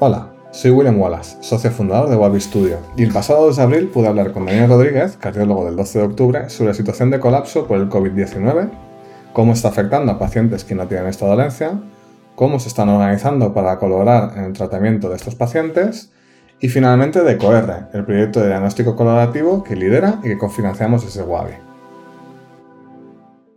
Hola, soy William Wallace, socio fundador de Wabi Studio, y el pasado 2 de abril pude hablar con Daniel Rodríguez, cardiólogo del 12 de octubre, sobre la situación de colapso por el COVID-19, cómo está afectando a pacientes que no tienen esta dolencia, cómo se están organizando para colaborar en el tratamiento de estos pacientes, y finalmente de COR, el proyecto de diagnóstico colaborativo que lidera y que cofinanciamos desde Wabi.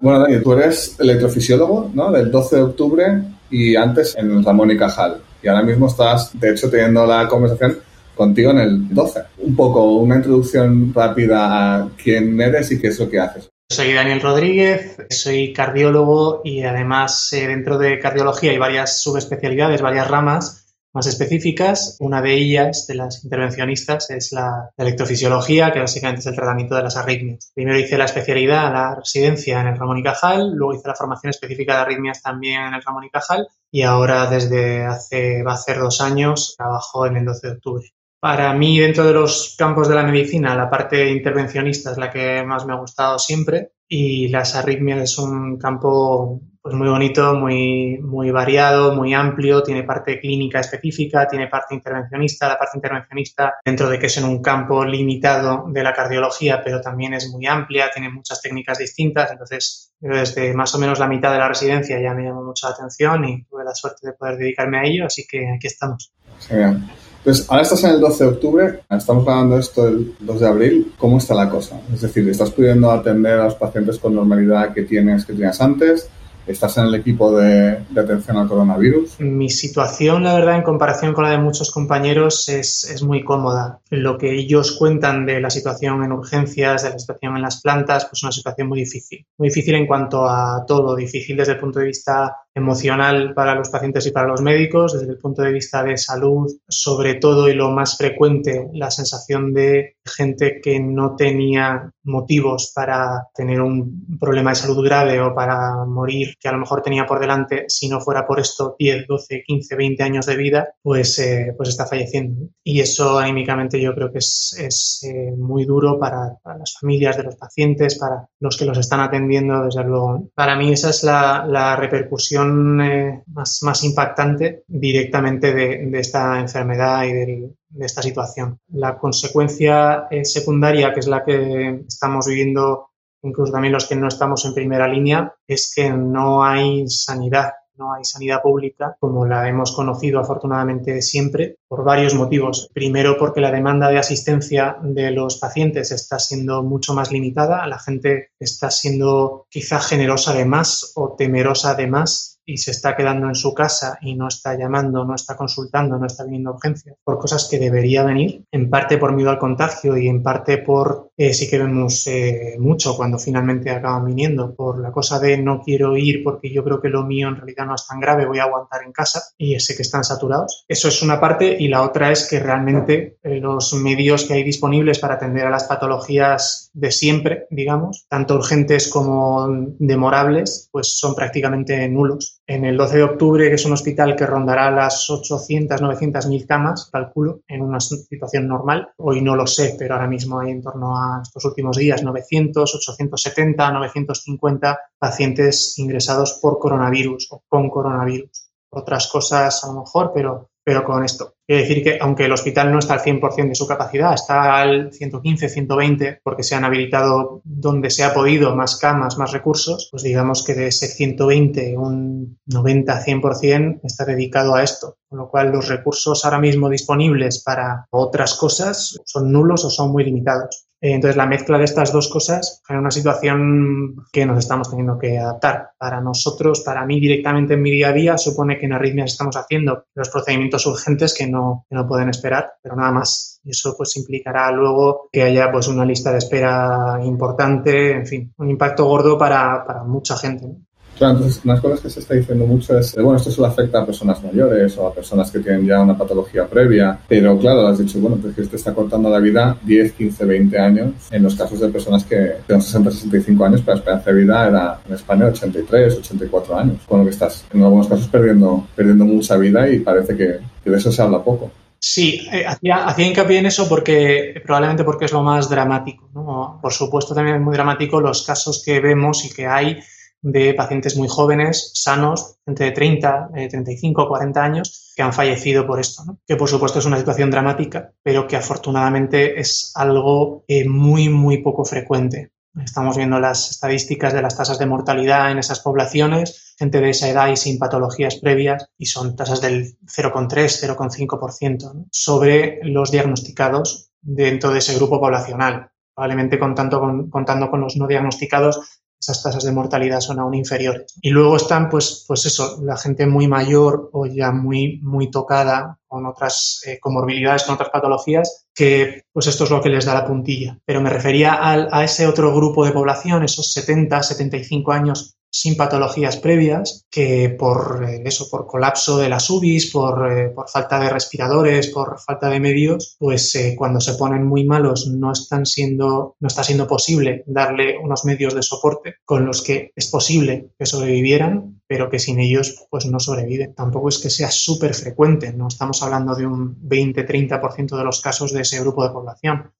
Bueno, Daniel, tú eres electrofisiólogo ¿no? del 12 de octubre y antes en Ramón y Cajal. Y ahora mismo estás, de hecho, teniendo la conversación contigo en el 12. Un poco, una introducción rápida a quién eres y qué es lo que haces. Soy Daniel Rodríguez, soy cardiólogo y además eh, dentro de cardiología hay varias subespecialidades, varias ramas más específicas. Una de ellas, de las intervencionistas, es la electrofisiología, que básicamente es el tratamiento de las arritmias. Primero hice la especialidad, la residencia en el Ramón y Cajal, luego hice la formación específica de arritmias también en el Ramón y Cajal y ahora desde hace, va a ser dos años, trabajo en el 12 de octubre. Para mí, dentro de los campos de la medicina, la parte intervencionista es la que más me ha gustado siempre y las arritmias es un campo pues muy bonito, muy, variado, muy amplio, tiene parte clínica específica, tiene parte intervencionista. La parte intervencionista, dentro de que es en un campo limitado de la cardiología, pero también es muy amplia, tiene muchas técnicas distintas. Entonces, desde más o menos la mitad de la residencia ya me llamó mucha atención y tuve la suerte de poder dedicarme a ello, así que aquí estamos. Entonces, ahora estás en el 12 de octubre, estamos grabando esto el 2 de abril. ¿Cómo está la cosa? Es decir, ¿estás pudiendo atender a los pacientes con normalidad que tienes, que tenías antes? Estás en el equipo de, atención al coronavirus. Mi situación, la verdad, en comparación con la de muchos compañeros, es, es, muy cómoda. Lo que ellos cuentan de la situación en urgencias, de la situación en las plantas, pues una situación muy difícil. Muy difícil en cuanto a todo, difícil desde el punto de vista emocional para los pacientes y para los médicos, desde el punto de vista de salud, sobre todo y lo más frecuente, la sensación de gente que no tenía motivos para tener un problema de salud grave o para morir, que a lo mejor tenía por delante, si no fuera por esto 10, 12, 15, 20 años de vida, pues, eh, pues está falleciendo. Y eso anímicamente yo creo que es, es eh, muy duro para, las familias de los pacientes, para los que los están atendiendo, desde luego. Para mí esa es la, la repercusión eh, más, más, impactante directamente de, esta enfermedad y de, esta situación. La consecuencia eh, secundaria, que es la que estamos viviendo incluso también los que no estamos en primera línea, es que no hay sanidad no hay sanidad pública como la hemos conocido afortunadamente siempre por varios motivos. Primero porque la demanda de asistencia de los pacientes está siendo mucho más limitada, la gente está siendo quizá generosa de más o temerosa de más y se está quedando en su casa y no está llamando, no está consultando, no está viniendo urgencias por cosas que debería venir, en parte por miedo al contagio y en parte por, eh, sí que vemos eh, mucho cuando finalmente acaban viniendo, por la cosa de no quiero ir porque yo creo que lo mío en realidad no es tan grave, voy a aguantar en casa y sé que están saturados. Eso es una parte y la otra es que realmente eh, los medios que hay disponibles para atender a las patologías de siempre, digamos, tanto urgentes como demorables, pues son prácticamente nulos en el 12 de octubre, que es un hospital que rondará las 800, 900 mil camas, calculo, en una situación normal. Hoy no lo sé, pero ahora mismo hay en torno a estos últimos días 900, 870, 950 pacientes ingresados por coronavirus o con coronavirus. Otras cosas a lo mejor, pero pero con esto. Quiere decir que aunque el hospital no está al 100% de su capacidad, está al 115, 120, porque se han habilitado donde se ha podido más camas, más recursos, pues digamos que de ese 120, un 90, 100% está dedicado a esto. Con lo cual los recursos ahora mismo disponibles para otras cosas son nulos o son muy limitados. Eh, entonces, la mezcla de estas dos cosas genera una situación que nos estamos teniendo que adaptar. Para nosotros, para mí directamente en mi día a día, supone que en arritmias estamos haciendo los procedimientos urgentes que no, que no pueden esperar, pero nada más. Y eso pues implicará luego que haya pues una lista de espera importante, en fin, un impacto gordo para, para mucha gente. Claro, entonces, unas cosas que se está diciendo mucho es, bueno, esto solo afecta a personas mayores o a personas que tienen ya una patología previa, pero claro, has dicho, bueno, pues que te está cortando la vida 10, 15, 20 años en los casos de personas que tienen 60, 65 años, pero la esperanza de vida era en España 83, 84 años, con lo que estás en algunos casos perdiendo, perdiendo mucha vida y parece que, que de eso se habla poco. Sí, eh, hacía, hacía, hincapié en eso porque probablemente porque es lo más dramático. ¿no? Por supuesto también es muy dramático los casos que vemos y que hay de pacientes muy jóvenes, sanos, entre 30, 35, 40 años, que han fallecido por esto, que por supuesto es una situación dramática, pero que afortunadamente es algo eh, muy, muy poco frecuente. Estamos viendo las estadísticas de las tasas de mortalidad en esas poblaciones, gente de esa edad y sin patologías previas, y son tasas del 0,3, 0,5% sobre los diagnosticados dentro de ese grupo poblacional. Probablemente contando con, contando con los no diagnosticados, esas tasas de mortalidad son aún inferiores. Y luego están, pues, pues eso, la gente muy mayor o ya muy, muy tocada con otras eh, comorbilidades, con otras patologías, que pues esto es lo que les da la puntilla. Pero me refería a ese otro grupo de población, esos 70, 75 años sin patologías previas, que por eh, eso, por colapso de las UBIs, por, eh, por, falta de respiradores, por falta de medios, pues eh, cuando se ponen muy malos no están siendo, no está siendo posible darle unos medios de soporte con los que es posible que sobrevivieran, pero que sin ellos pues no sobreviven. Tampoco es que sea súper frecuente, no estamos hablando de un 20-30% de los casos de ese grupo de población.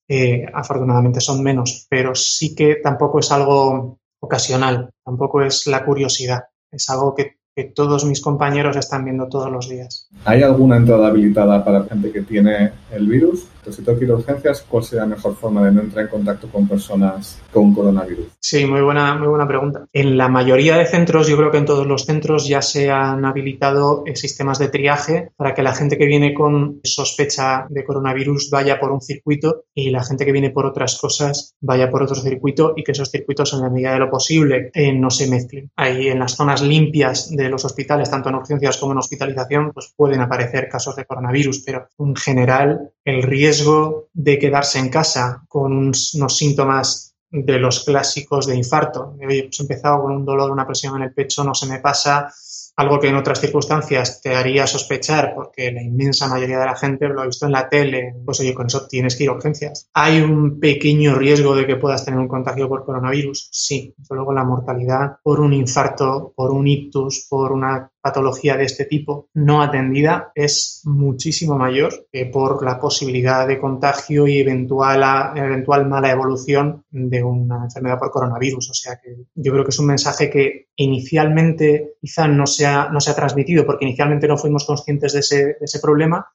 afortunadamente son menos, pero sí que tampoco es algo ocasional, tampoco es la curiosidad, es algo que, todos mis compañeros están viendo todos los días. ¿Hay alguna entrada habilitada para gente que tiene el virus? Si tengo que ir a urgencias, ¿cuál sería la mejor forma de no entrar en contacto con personas con coronavirus? Sí, muy buena, muy buena pregunta. En la mayoría de centros, yo creo que en todos los centros ya se han habilitado eh, sistemas de triaje para que la gente que viene con sospecha de coronavirus vaya por un circuito y la gente que viene por otras cosas vaya por otro circuito y que esos circuitos en la medida de lo posible eh, no se mezclen. Ahí en las zonas limpias de los hospitales, tanto en urgencias como en hospitalización, pues pueden aparecer casos de coronavirus, pero en general el riesgo de quedarse en casa con unos síntomas de los clásicos de infarto. Oye, pues he empezado con un dolor, una presión en el pecho, no se me pasa, algo que en otras circunstancias te haría sospechar, porque la inmensa mayoría de la gente lo ha visto en la tele, pues oye, con eso tienes que ir a urgencias. ¿Hay un pequeño riesgo de que puedas tener un contagio por coronavirus? Sí. Luego la mortalidad por un infarto, por un ictus, por una patología de este tipo no atendida es muchísimo mayor que por la posibilidad de contagio y eventual, eventual mala evolución de una enfermedad por coronavirus. O sea que yo creo que es un mensaje que inicialmente quizá no se ha, no transmitido porque inicialmente no fuimos conscientes de ese, de ese problema,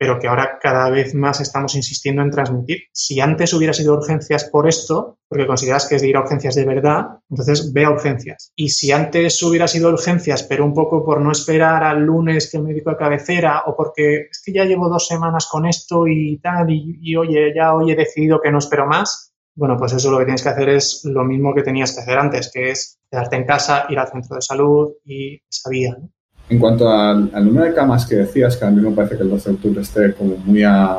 pero que ahora cada vez más estamos insistiendo en transmitir. Si antes hubiera sido urgencias por esto, porque consideras que es de ir a urgencias de verdad, entonces ve a urgencias. Y si antes hubiera sido urgencias, pero un poco por no esperar al lunes que el médico de cabecera o porque es que ya llevo dos semanas con esto y tal, y oye, ya hoy he decidido que no espero más, bueno, pues eso lo que tienes que hacer es lo mismo que tenías que hacer antes, que es quedarte en casa, ir al centro de salud y esa vía. En cuanto al, número de camas que decías, que a mí me parece que el 12 de octubre esté como muy al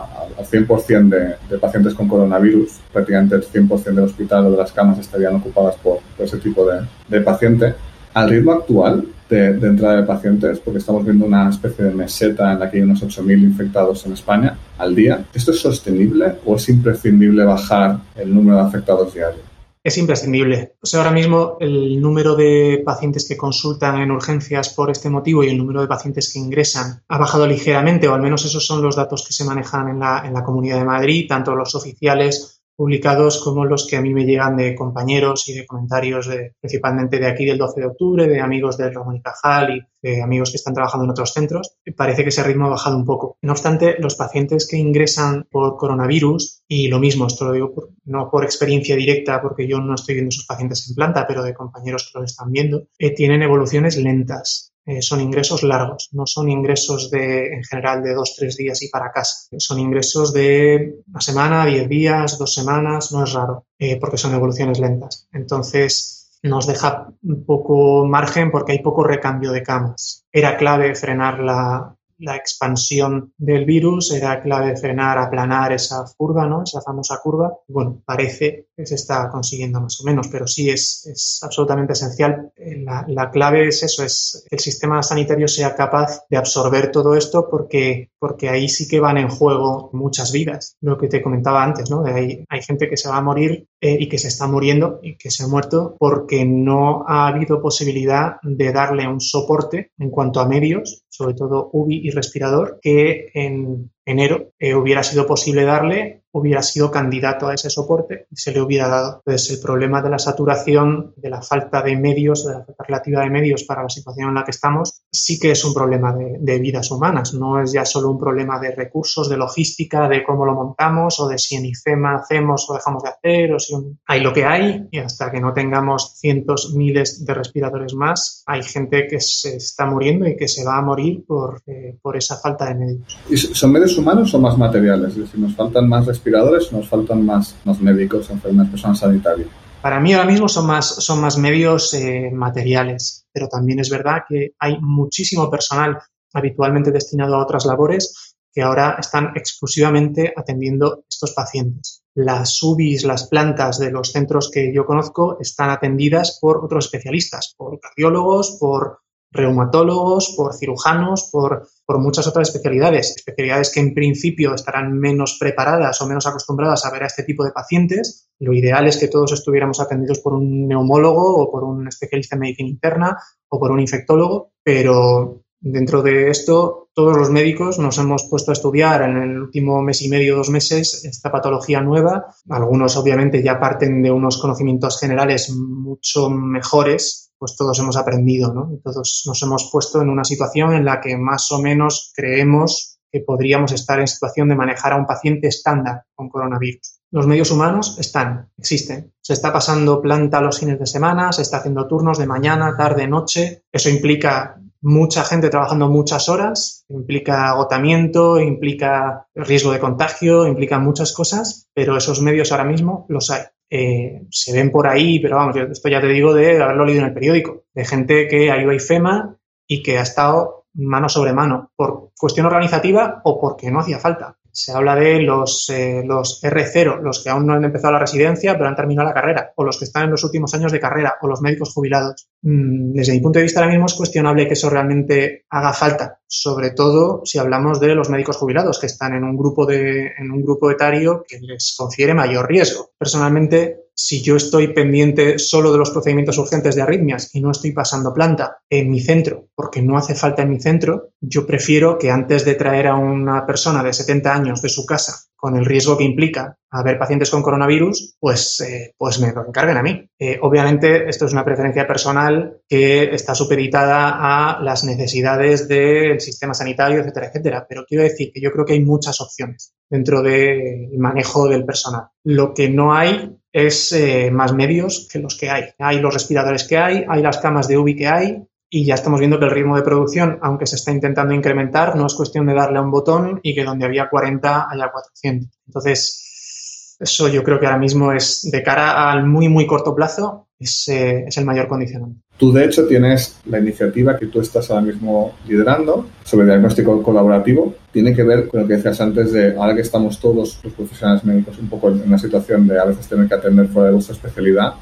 100% de, de, pacientes con coronavirus, prácticamente el 100% del hospital o de las camas estarían ocupadas por, ese tipo de, de, paciente. Al ritmo actual de, entrada de pacientes, porque estamos viendo una especie de meseta en la que hay unos 8.000 infectados en España al día, ¿esto es sostenible o es imprescindible bajar el número de afectados diarios? Es imprescindible. O sea, ahora mismo el número de pacientes que consultan en urgencias por este motivo y el número de pacientes que ingresan ha bajado ligeramente, o al menos esos son los datos que se manejan en la, en la Comunidad de Madrid, tanto los oficiales publicados como los que a mí me llegan de compañeros y de comentarios de, principalmente de aquí del 12 de octubre, de amigos del Ramón y Cajal y de amigos que están trabajando en otros centros. Parece que ese ritmo ha bajado un poco. No obstante, los pacientes que ingresan por coronavirus, y lo mismo, esto lo digo no por experiencia directa, porque yo no estoy viendo esos pacientes en planta, pero de compañeros que lo están viendo, eh, tienen evoluciones lentas eh, son ingresos largos, no son ingresos de, en general de dos, tres días y para casa. Son ingresos de una semana, diez días, dos semanas, no es raro, eh, porque son evoluciones lentas. Entonces, nos deja poco margen porque hay poco recambio de camas. Era clave frenar la, la expansión del virus, era clave frenar, aplanar esa curva, ¿no? esa famosa curva. Bueno, parece que se está consiguiendo más o menos, pero sí es, es absolutamente esencial. La, la, clave es eso, es que el sistema sanitario sea capaz de absorber todo esto porque, porque ahí sí que van en juego muchas vidas. Lo que te comentaba antes, ¿no? De hay gente que se va a morir eh, y que se está muriendo y que se ha muerto porque no ha habido posibilidad de darle un soporte en cuanto a medios sobre todo UBI y respirador, que en enero, eh, hubiera sido posible darle hubiera sido candidato a ese soporte y se le hubiera dado. Entonces, el problema de la saturación, de la falta de medios, de la falta relativa de medios para la situación en la que estamos, sí que es un problema de, vidas humanas. No es ya solo un problema de recursos, de logística, de cómo lo montamos o de si en IFEMA hacemos o dejamos de hacer o si hay lo que hay y hasta que no tengamos cientos, miles de respiradores más, hay gente que se está muriendo y que se va a morir por, eh, por esa falta de medios. ¿Y son medios humanos o más materiales? Es decir, nos faltan más respiradores, nos faltan más, más médicos, enfermeras, personas sanitarias. Para mí ahora mismo son más, son más medios eh, materiales, pero también es verdad que hay muchísimo personal habitualmente destinado a otras labores que ahora están exclusivamente atendiendo estos pacientes. Las UBIs, las plantas de los centros que yo conozco están atendidas por otros especialistas, por cardiólogos, por reumatólogos, por cirujanos, por, por, muchas otras especialidades, especialidades que en principio estarán menos preparadas o menos acostumbradas a ver a este tipo de pacientes. Lo ideal es que todos estuviéramos atendidos por un neumólogo o por un especialista en medicina interna o por un infectólogo, pero dentro de esto todos los médicos nos hemos puesto a estudiar en el último mes y medio, dos meses, esta patología nueva. Algunos obviamente ya parten de unos conocimientos generales mucho mejores pues todos hemos aprendido, ¿no? todos nos hemos puesto en una situación en la que más o menos creemos que podríamos estar en situación de manejar a un paciente estándar con coronavirus. Los medios humanos están, existen. Se está pasando planta los fines de semana, se está haciendo turnos de mañana, tarde, noche. Eso implica mucha gente trabajando muchas horas, implica agotamiento, implica riesgo de contagio, implica muchas cosas, pero esos medios ahora mismo los hay. Eh, se ven por ahí, pero vamos, esto ya te digo de haberlo leído en el periódico, de gente que ha ido a IFEMA y que ha estado mano sobre mano, por cuestión organizativa o porque no hacía falta. Se habla de los, eh, los R0, los que aún no han empezado la residencia pero han terminado la carrera, o los que están en los últimos años de carrera, o los médicos jubilados. Mm, desde mi punto de vista ahora mismo es cuestionable que eso realmente haga falta, sobre todo si hablamos de los médicos jubilados, que están en un grupo, de, en un grupo etario que les confiere mayor riesgo. Personalmente, si yo estoy pendiente solo de los procedimientos urgentes de arritmias y no estoy pasando planta en mi centro porque no hace falta en mi centro, yo prefiero que antes de traer a una persona de 70 años de su casa con el riesgo que implica haber pacientes con coronavirus, pues, eh, pues me lo encarguen a mí. Eh, obviamente, esto es una preferencia personal que está supeditada a las necesidades del sistema sanitario, etcétera, etcétera. Pero quiero decir que yo creo que hay muchas opciones dentro del manejo del personal. Lo que no hay es eh, más medios que los que hay. Hay los respiradores que hay, hay las camas de UBI que hay, y ya estamos viendo que el ritmo de producción, aunque se está intentando incrementar, no es cuestión de darle a un botón y que donde había 40 haya 400. Entonces, eso yo creo que ahora mismo es, de cara al muy, muy corto plazo, es, eh, es el mayor condicionante. Tú, de hecho, tienes la iniciativa que tú estás ahora mismo liderando sobre diagnóstico colaborativo. Tiene que ver con lo que decías antes de, ahora que estamos todos los profesionales médicos un poco en una situación de a veces tener que atender fuera de vuestra especialidad,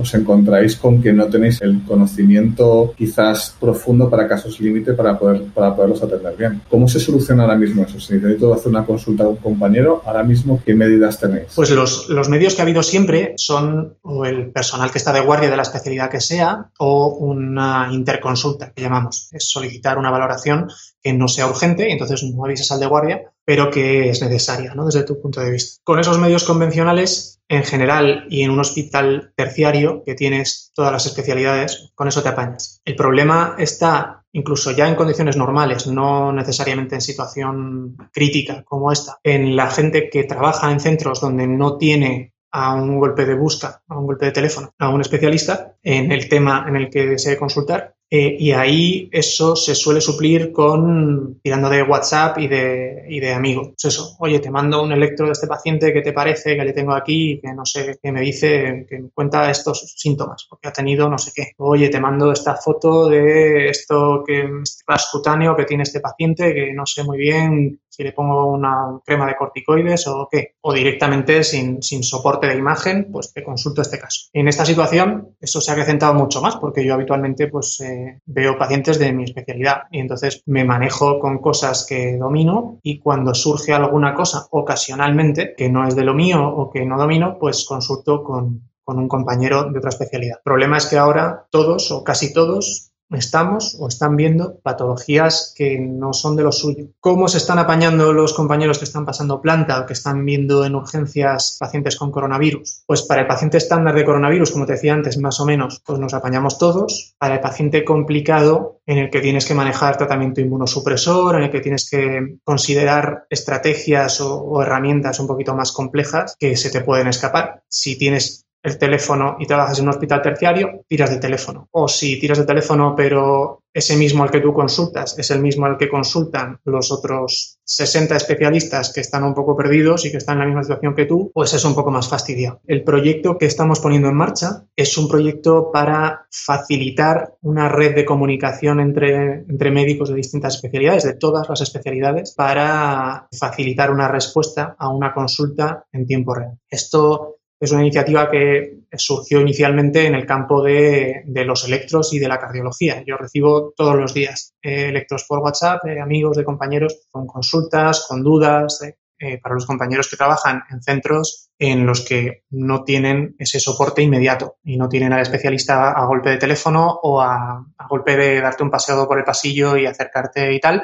os encontráis con que no tenéis el conocimiento quizás profundo para casos límite para, poder, para poderlos atender bien. ¿Cómo se soluciona ahora mismo eso? Si necesito hacer una consulta a un compañero, ahora mismo, ¿qué medidas tenéis? Pues los, los medios que ha habido siempre son o el personal que está de guardia de la especialidad que sea o una interconsulta que llamamos. Es solicitar una valoración que no sea urgente y entonces no avisas al de guardia, pero que es necesaria, ¿no? Desde tu punto de vista. Con esos medios convencionales en general y en un hospital terciario que tienes todas las especialidades, con eso te apañas. El problema está incluso ya en condiciones normales, no necesariamente en situación crítica como esta, en la gente que trabaja en centros donde no tiene a un golpe de busca, a un golpe de teléfono, a un especialista en el tema en el que desee consultar eh, y ahí eso se suele suplir con tirando de WhatsApp y de, y de amigos. Pues eso, oye, te mando un electro de este paciente que te parece, que le tengo aquí, que no sé, que me dice, que me cuenta estos síntomas, porque ha tenido no sé qué. Oye, te mando esta foto de esto que este cutáneo que tiene este paciente, que no sé muy bien si le pongo una crema de corticoides o qué. O directamente sin, sin soporte de imagen, pues te consulto este caso. En esta situación, eso se ha acrecentado mucho más, porque yo habitualmente, pues, eh, veo pacientes de mi especialidad y entonces me manejo con cosas que domino y cuando surge alguna cosa ocasionalmente que no es de lo mío o que no domino, pues consulto con, con un compañero de otra especialidad. El problema es que ahora todos o casi todos estamos o están viendo patologías que no son de lo suyo. ¿Cómo se están apañando los compañeros que están pasando planta o que están viendo en urgencias pacientes con coronavirus? Pues para el paciente estándar de coronavirus, como te decía antes, más o menos, pues nos apañamos todos. Para el paciente complicado, en el que tienes que manejar tratamiento inmunosupresor, en el que tienes que considerar estrategias o, o herramientas un poquito más complejas que se te pueden escapar. Si tienes el teléfono y trabajas en un hospital terciario, tiras del teléfono. O si tiras del teléfono, pero ese mismo al que tú consultas es el mismo al que consultan los otros 60 especialistas que están un poco perdidos y que están en la misma situación que tú, pues es un poco más fastidiado. El proyecto que estamos poniendo en marcha es un proyecto para facilitar una red de comunicación entre, entre médicos de distintas especialidades, de todas las especialidades, para facilitar una respuesta a una consulta en tiempo real. Esto es una iniciativa que surgió inicialmente en el campo de, los electros y de la cardiología. Yo recibo todos los días eh, electros por WhatsApp de amigos, de compañeros, con consultas, con dudas, eh, para los compañeros que trabajan en centros en los que no tienen ese soporte inmediato y no tienen al especialista a golpe de teléfono o a, golpe de darte un paseo por el pasillo y acercarte y tal.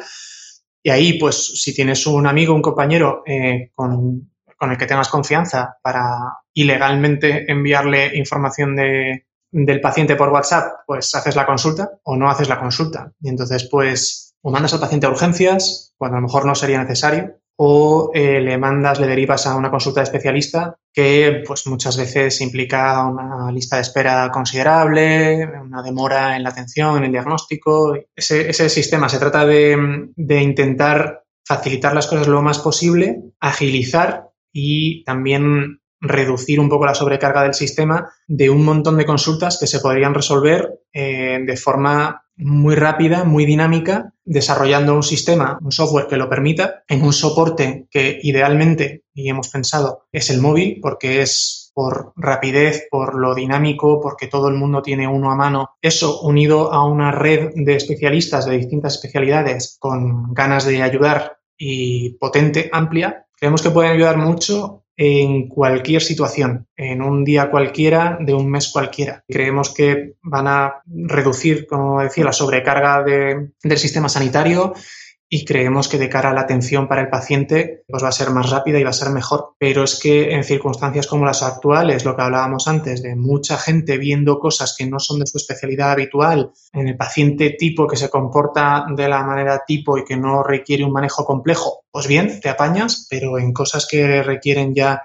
Y ahí, pues, si tienes un amigo, un compañero eh, con con el que tengas confianza para ilegalmente enviarle información de, del paciente por WhatsApp, pues haces la consulta o no haces la consulta. Y entonces, pues, o mandas al paciente a urgencias, cuando a lo mejor no sería necesario, o eh, le mandas, le derivas a una consulta de especialista que pues muchas veces implica una lista de espera considerable, una demora en la atención, en el diagnóstico. Ese, ese sistema se trata de, de intentar facilitar las cosas lo más posible, agilizar y también reducir un poco la sobrecarga del sistema de un montón de consultas que se podrían resolver eh, de forma muy rápida, muy dinámica, desarrollando un sistema, un software que lo permita, en un soporte que idealmente, y hemos pensado, es el móvil, porque es por rapidez, por lo dinámico, porque todo el mundo tiene uno a mano. Eso unido a una red de especialistas de distintas especialidades con ganas de ayudar y potente, amplia, Creemos que pueden ayudar mucho en cualquier situación, en un día cualquiera, de un mes cualquiera. Creemos que van a reducir, como decía, la sobrecarga del sistema sanitario y creemos que de cara a la atención para el paciente pues va a ser más rápida y va a ser mejor. Pero es que en circunstancias como las actuales, lo que hablábamos antes, de mucha gente viendo cosas que no son de su especialidad habitual, en el paciente tipo que se comporta de la manera tipo y que no requiere un manejo complejo, pues bien, te apañas, pero en cosas que requieren ya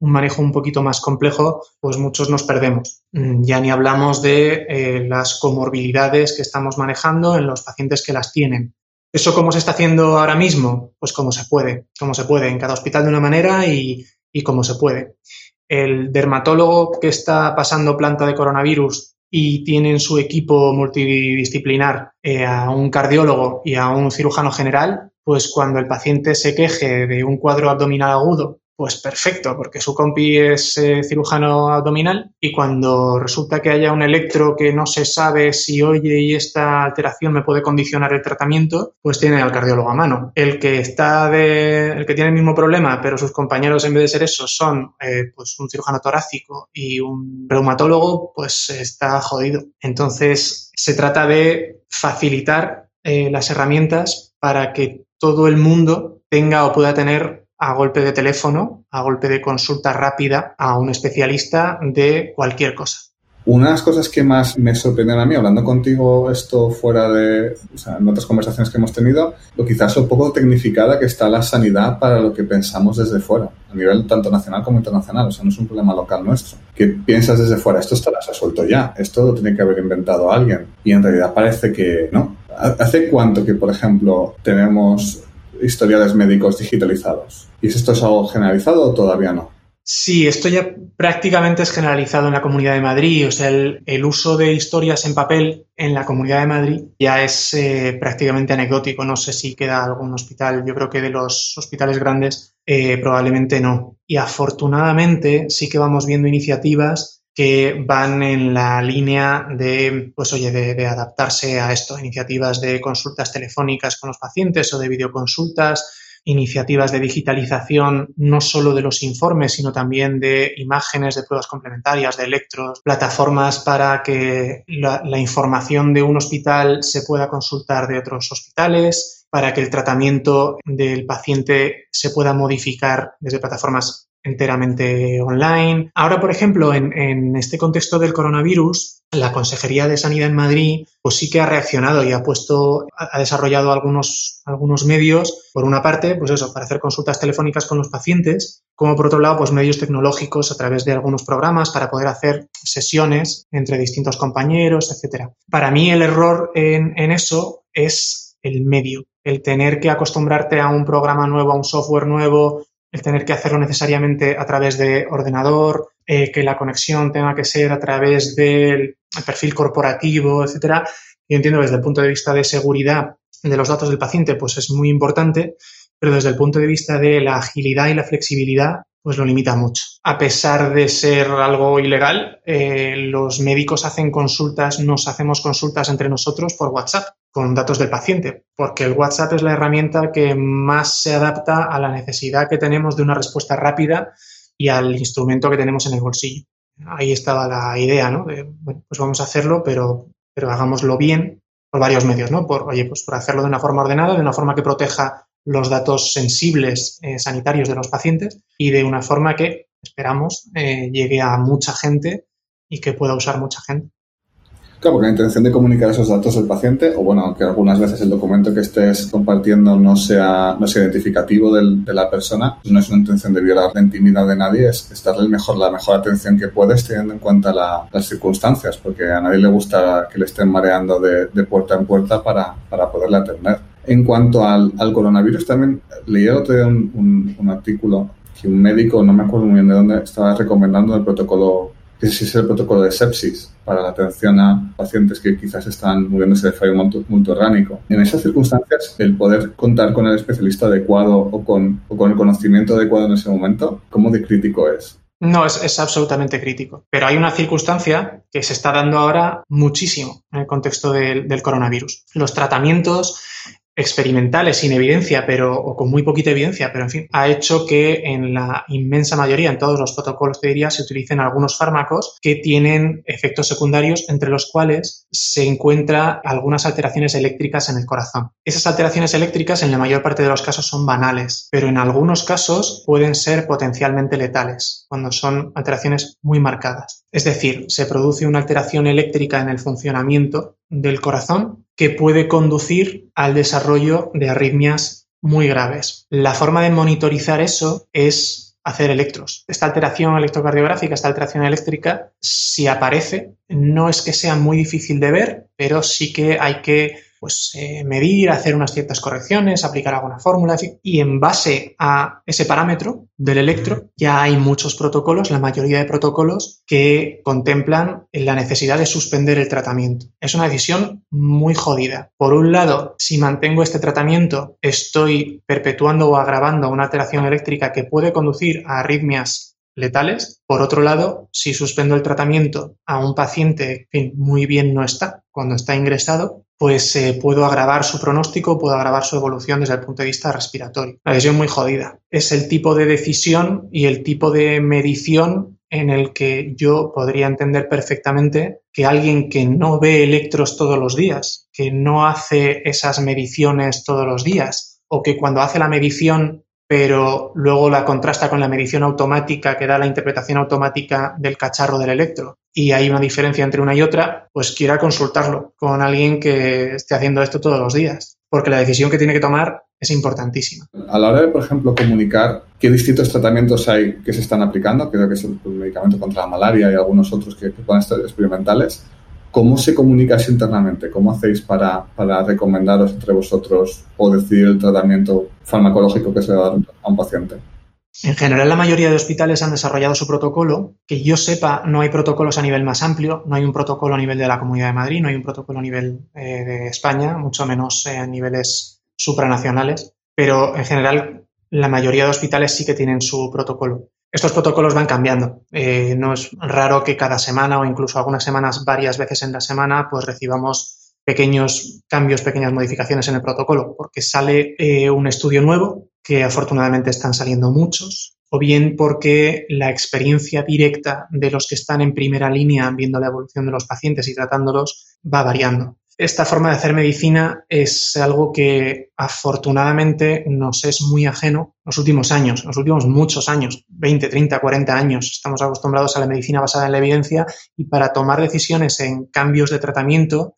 un manejo un poquito más complejo, pues muchos nos perdemos. Mm, ya ni hablamos de eh, las comorbilidades que estamos manejando en los pacientes que las tienen. ¿Eso cómo se está haciendo ahora mismo? Pues como se puede, como se puede, en cada hospital de una manera y, y como se puede. El dermatólogo que está pasando planta de coronavirus y tiene en su equipo multidisciplinar eh, a un cardiólogo y a un cirujano general, pues cuando el paciente se queje de un cuadro abdominal agudo pues perfecto, porque su compi es eh, cirujano abdominal y cuando resulta que haya un electro que no se sabe si oye y esta alteración me puede condicionar el tratamiento, pues tiene al cardiólogo a mano. El que está de, el que tiene el mismo problema, pero sus compañeros en vez de ser eso son eh, pues un cirujano torácico y un reumatólogo, pues está jodido. Entonces se trata de facilitar eh, las herramientas para que todo el mundo tenga o pueda tener a golpe de teléfono, a golpe de consulta rápida a un especialista de cualquier cosa. Una de las cosas que más me sorprenden a mí, hablando contigo esto fuera de, o sea, en otras conversaciones que hemos tenido, lo quizás un poco tecnificada que está la sanidad para lo que pensamos desde fuera, a nivel tanto nacional como internacional, o sea, no es un problema local nuestro. Que piensas desde fuera, esto estará resuelto ya, esto lo tiene que haber inventado alguien, y en realidad parece que no. ¿Hace cuánto que, por ejemplo, tenemos historiales médicos digitalizados. ¿Y es esto es algo generalizado o todavía no? Sí, esto ya prácticamente es generalizado en la Comunidad de Madrid. O sea, el, uso de historias en papel en la Comunidad de Madrid ya es eh, prácticamente anecdótico. No sé si queda algún hospital. Yo creo que de los hospitales grandes eh, probablemente no. Y afortunadamente sí que vamos viendo iniciativas que van en la línea de, pues oye, de, adaptarse a esto, iniciativas de consultas telefónicas con los pacientes o de videoconsultas iniciativas de digitalización no solo de los informes, sino también de imágenes, de pruebas complementarias, de electros, plataformas para que la, la información de un hospital se pueda consultar de otros hospitales, para que el tratamiento del paciente se pueda modificar desde plataformas enteramente online. Ahora, por ejemplo, en, este contexto del coronavirus, la Consejería de Sanidad en Madrid pues sí que ha reaccionado y ha puesto, ha desarrollado algunos, algunos medios, por una parte, pues eso, para hacer consultas telefónicas con los pacientes, como por otro lado, pues medios tecnológicos a través de algunos programas para poder hacer sesiones entre distintos compañeros, etcétera. Para mí el error en, en eso es el medio, el tener que acostumbrarte a un programa nuevo, a un software nuevo, el tener que hacerlo necesariamente a través de ordenador, eh, que la conexión tenga que ser a través del perfil corporativo, etcétera. Yo entiendo desde el punto de vista de seguridad de los datos del paciente, pues es muy importante, pero desde el punto de vista de la agilidad y la flexibilidad, pues lo limita mucho. A pesar de ser algo ilegal, eh, los médicos hacen consultas, nos hacemos consultas entre nosotros por WhatsApp con datos del paciente, porque el WhatsApp es la herramienta que más se adapta a la necesidad que tenemos de una respuesta rápida y al instrumento que tenemos en el bolsillo. Ahí estaba la idea, ¿no? bueno, pues vamos a hacerlo, pero, pero hagámoslo bien por varios medios, ¿no? Por, oye, pues por hacerlo de una forma ordenada, de una forma que proteja los datos sensibles eh, sanitarios de los pacientes y de una forma que esperamos eh, llegue a mucha gente y que pueda usar mucha gente. Claro, porque la intención de comunicar esos datos del paciente, o bueno, aunque algunas veces el documento que estés compartiendo no sea, no sea identificativo de la persona, no es una intención de violar la intimidad de nadie, es, darle el mejor, la mejor atención que puedes teniendo en cuenta las circunstancias, porque a nadie le gusta que le estén mareando de, puerta en puerta para, para poderle atender. En cuanto al, al coronavirus, también leí el otro día un, un, artículo que un médico, no me acuerdo muy bien de dónde, estaba recomendando el protocolo, que es el protocolo de sepsis para la atención a pacientes que quizás están muriéndose de fallo multiorgánico. En esas circunstancias, el poder contar con el especialista adecuado o con, o con el conocimiento adecuado en ese momento, ¿cómo de crítico es? No, es, es, absolutamente crítico. Pero hay una circunstancia que se está dando ahora muchísimo en el contexto del coronavirus. Los tratamientos experimentales sin evidencia, pero o con muy poquita evidencia, pero en fin, ha hecho que en la inmensa mayoría, en todos los protocolos, te diría, se utilicen algunos fármacos que tienen efectos secundarios, entre los cuales se encuentra algunas alteraciones eléctricas en el corazón. Esas alteraciones eléctricas en la mayor parte de los casos son banales, pero en algunos casos pueden ser potencialmente letales, cuando son alteraciones muy marcadas. Es decir, se produce una alteración eléctrica en el funcionamiento del corazón que puede conducir al desarrollo de arritmias muy graves. La forma de monitorizar eso es hacer electros. Esta alteración electrocardiográfica, esta alteración eléctrica, si aparece, no es que sea muy difícil de ver, pero sí que hay que pues, eh, medir, hacer unas ciertas correcciones, aplicar alguna fórmula, y en base a ese parámetro del electro ya hay muchos protocolos, la mayoría de protocolos que contemplan la necesidad de suspender el tratamiento. Es una decisión muy jodida. Por un lado, si mantengo este tratamiento, estoy perpetuando o agravando una alteración eléctrica que puede conducir a arritmias letales. Por otro lado, si suspendo el tratamiento a un paciente que muy bien no está cuando está ingresado, pues eh, puedo agravar su pronóstico, puedo agravar su evolución desde el punto de vista respiratorio. La decisión muy jodida. Es el tipo de decisión y el tipo de medición en el que yo podría entender perfectamente que alguien que no ve electros todos los días, que no hace esas mediciones todos los días, o que cuando hace la medición pero luego la contrasta con la medición automática que da la interpretación automática del cacharro del electro y hay una diferencia entre una y otra, pues quiera consultarlo con alguien que esté haciendo esto todos los días, porque la decisión que tiene que tomar es importantísima. A la hora de, por ejemplo, comunicar qué distintos tratamientos hay que se están aplicando, creo que es el medicamento contra la malaria y algunos otros que, que puedan estar experimentales, ¿Cómo se comunica eso internamente? ¿Cómo hacéis para, para, recomendaros entre vosotros o decidir el tratamiento farmacológico que se va a dar a un paciente? En general, la mayoría de hospitales han desarrollado su protocolo. Que yo sepa, no hay protocolos a nivel más amplio, no hay un protocolo a nivel de la Comunidad de Madrid, no hay un protocolo a nivel eh, de España, mucho menos eh, a niveles supranacionales, pero en general la mayoría de hospitales sí que tienen su protocolo. Estos protocolos van cambiando. Eh, no es raro que cada semana o incluso algunas semanas, varias veces en la semana, pues recibamos pequeños cambios, pequeñas modificaciones en el protocolo, porque sale eh, un estudio nuevo que afortunadamente están saliendo muchos, o bien porque la experiencia directa de los que están en primera línea viendo la evolución de los pacientes y tratándolos va variando. Esta forma de hacer medicina es algo que afortunadamente nos es muy ajeno los últimos años, los últimos muchos años, 20, 30, 40 años. Estamos acostumbrados a la medicina basada en la evidencia y para tomar decisiones en cambios de tratamiento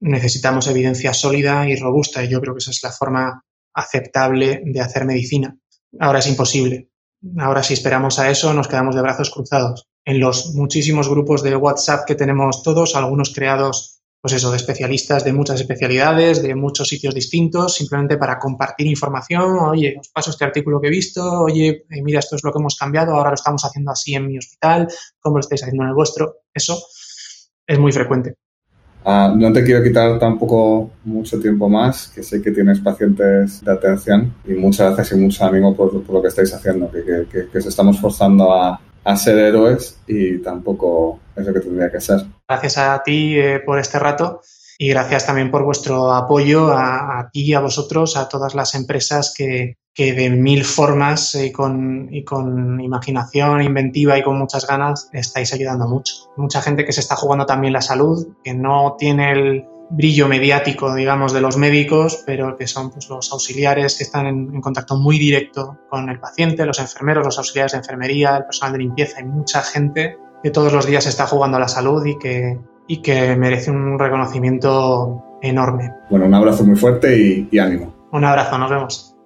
necesitamos evidencia sólida y robusta y yo creo que esa es la forma aceptable de hacer medicina. Ahora es imposible. Ahora si esperamos a eso nos quedamos de brazos cruzados. En los muchísimos grupos de WhatsApp que tenemos todos, algunos creados pues eso, de especialistas de muchas especialidades, de muchos sitios distintos, simplemente para compartir información. Oye, os paso este artículo que he visto, oye, eh, mira, esto es lo que hemos cambiado, ahora lo estamos haciendo así en mi hospital, ¿cómo lo estáis haciendo en el vuestro? Eso es muy frecuente. Ah, no te quiero quitar tampoco mucho tiempo más, que sé que tienes pacientes de atención y muchas gracias y mucho ánimo por, lo que estáis haciendo, que, que, que, que os estamos forzando a, a ser héroes y tampoco es lo que tendría que ser. Gracias a ti eh, por este rato y gracias también por vuestro apoyo a, a ti a vosotros, a todas las empresas que, que de mil formas y con, y con, imaginación inventiva y con muchas ganas estáis ayudando mucho. Mucha gente que se está jugando también la salud, que no tiene el, brillo mediático, digamos, de los médicos, pero que son pues, los auxiliares que están en, en, contacto muy directo con el paciente, los enfermeros, los auxiliares de enfermería, el personal de limpieza. Hay mucha gente que todos los días está jugando a la salud y que, y que merece un reconocimiento enorme. Bueno, un abrazo muy fuerte y, y ánimo. Un abrazo, nos vemos.